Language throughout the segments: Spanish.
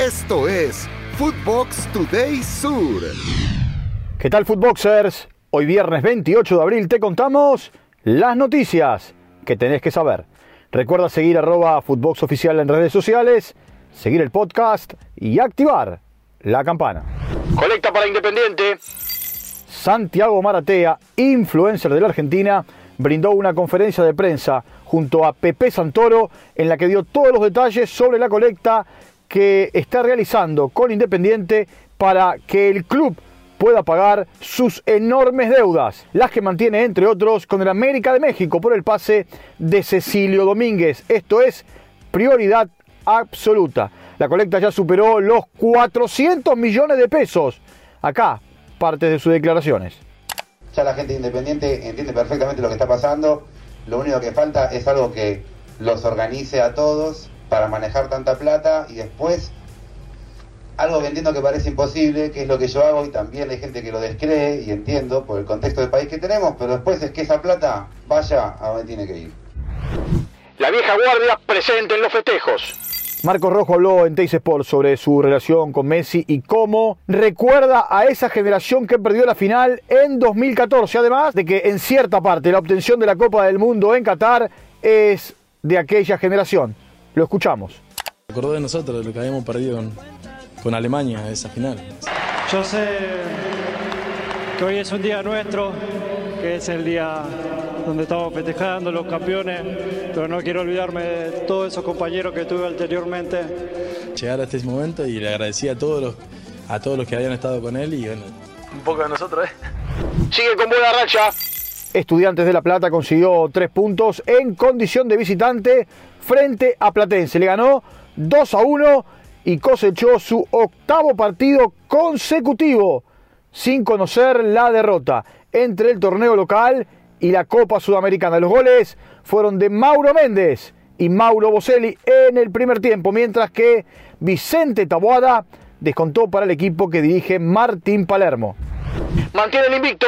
Esto es Footbox Today Sur. ¿Qué tal, Footboxers? Hoy viernes 28 de abril te contamos las noticias que tenés que saber. Recuerda seguir arroba Footbox Oficial en redes sociales, seguir el podcast y activar la campana. Colecta para Independiente. Santiago Maratea, influencer de la Argentina, brindó una conferencia de prensa junto a Pepe Santoro en la que dio todos los detalles sobre la colecta que está realizando con Independiente para que el club pueda pagar sus enormes deudas, las que mantiene entre otros con el América de México por el pase de Cecilio Domínguez. Esto es prioridad absoluta. La colecta ya superó los 400 millones de pesos. Acá, parte de sus declaraciones. Ya la gente independiente entiende perfectamente lo que está pasando. Lo único que falta es algo que los organice a todos para manejar tanta plata y después algo que entiendo que parece imposible, que es lo que yo hago y también hay gente que lo descree y entiendo por el contexto del país que tenemos, pero después es que esa plata vaya a donde tiene que ir. La vieja guardia presente en los festejos. Marcos Rojo habló en Teis Sport sobre su relación con Messi y cómo recuerda a esa generación que perdió la final en 2014. Además de que en cierta parte la obtención de la Copa del Mundo en Qatar es de aquella generación. Lo escuchamos. Acordó de nosotros, de lo que habíamos perdido con, con Alemania, esa final. Yo sé que hoy es un día nuestro, que es el día donde estamos festejando los campeones, pero no quiero olvidarme de todos esos compañeros que tuve anteriormente. Llegar a este momento y le agradecí a todos los, a todos los que habían estado con él y bueno, un poco de nosotros, ¿eh? Sigue con buena racha. Estudiantes de La Plata consiguió tres puntos en condición de visitante frente a Platense. Le ganó 2 a 1 y cosechó su octavo partido consecutivo sin conocer la derrota entre el torneo local y la Copa Sudamericana. Los goles fueron de Mauro Méndez y Mauro Boselli en el primer tiempo, mientras que Vicente Taboada descontó para el equipo que dirige Martín Palermo. Mantiene el invicto.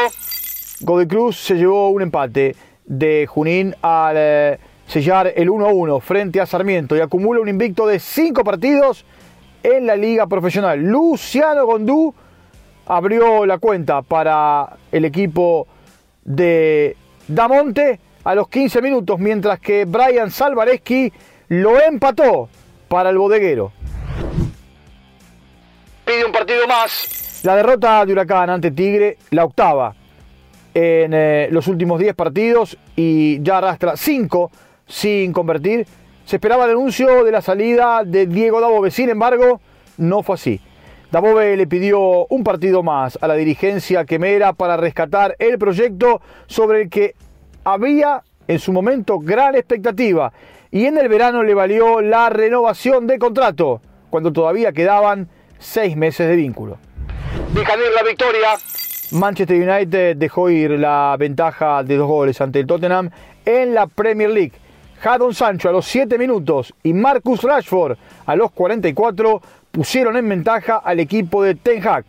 Godoy Cruz se llevó un empate de Junín al eh, sellar el 1-1 frente a Sarmiento y acumula un invicto de 5 partidos en la liga profesional. Luciano Gondú abrió la cuenta para el equipo de Damonte a los 15 minutos, mientras que Brian Salvareski lo empató para el bodeguero. Pide un partido más. La derrota de Huracán ante Tigre, la octava en eh, los últimos 10 partidos y ya arrastra 5 sin convertir. Se esperaba el anuncio de la salida de Diego Dabove, sin embargo, no fue así. Dabove le pidió un partido más a la dirigencia quemera para rescatar el proyecto sobre el que había en su momento gran expectativa y en el verano le valió la renovación de contrato cuando todavía quedaban seis meses de vínculo. Dejan ir la victoria. Manchester United dejó ir la ventaja de dos goles ante el Tottenham en la Premier League. Jadon Sancho a los 7 minutos y Marcus Rashford a los 44 pusieron en ventaja al equipo de Ten Hag.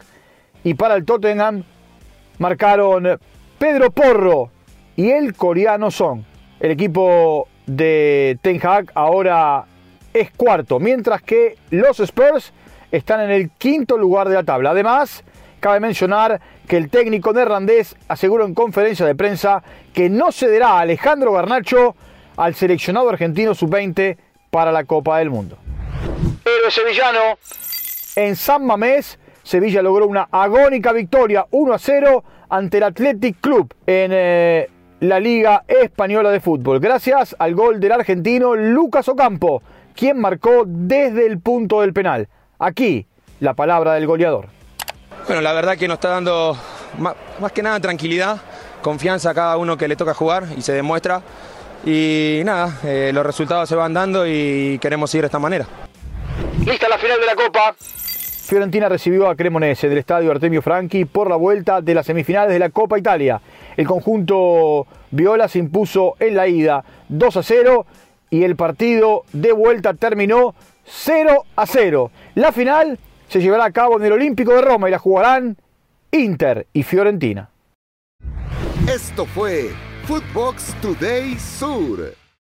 Y para el Tottenham marcaron Pedro Porro y el coreano Son. El equipo de Ten Hag ahora es cuarto, mientras que los Spurs están en el quinto lugar de la tabla. Además, cabe mencionar que el técnico neerlandés aseguró en conferencia de prensa que no cederá a Alejandro Garnacho al seleccionado argentino sub-20 para la Copa del Mundo. Héroe sevillano. En San Mamés, Sevilla logró una agónica victoria 1 a 0 ante el Athletic Club en eh, la Liga Española de Fútbol, gracias al gol del argentino Lucas Ocampo, quien marcó desde el punto del penal. Aquí la palabra del goleador. Bueno, la verdad que nos está dando más, más que nada tranquilidad, confianza a cada uno que le toca jugar y se demuestra. Y nada, eh, los resultados se van dando y queremos seguir de esta manera. Lista la final de la Copa. Fiorentina recibió a Cremonese del estadio Artemio Franchi por la vuelta de las semifinales de la Copa Italia. El conjunto Viola se impuso en la ida 2 a 0 y el partido de vuelta terminó 0 a 0. La final se llevará a cabo en el Olímpico de Roma y la jugarán Inter y Fiorentina. Esto fue Footbox Today Sur.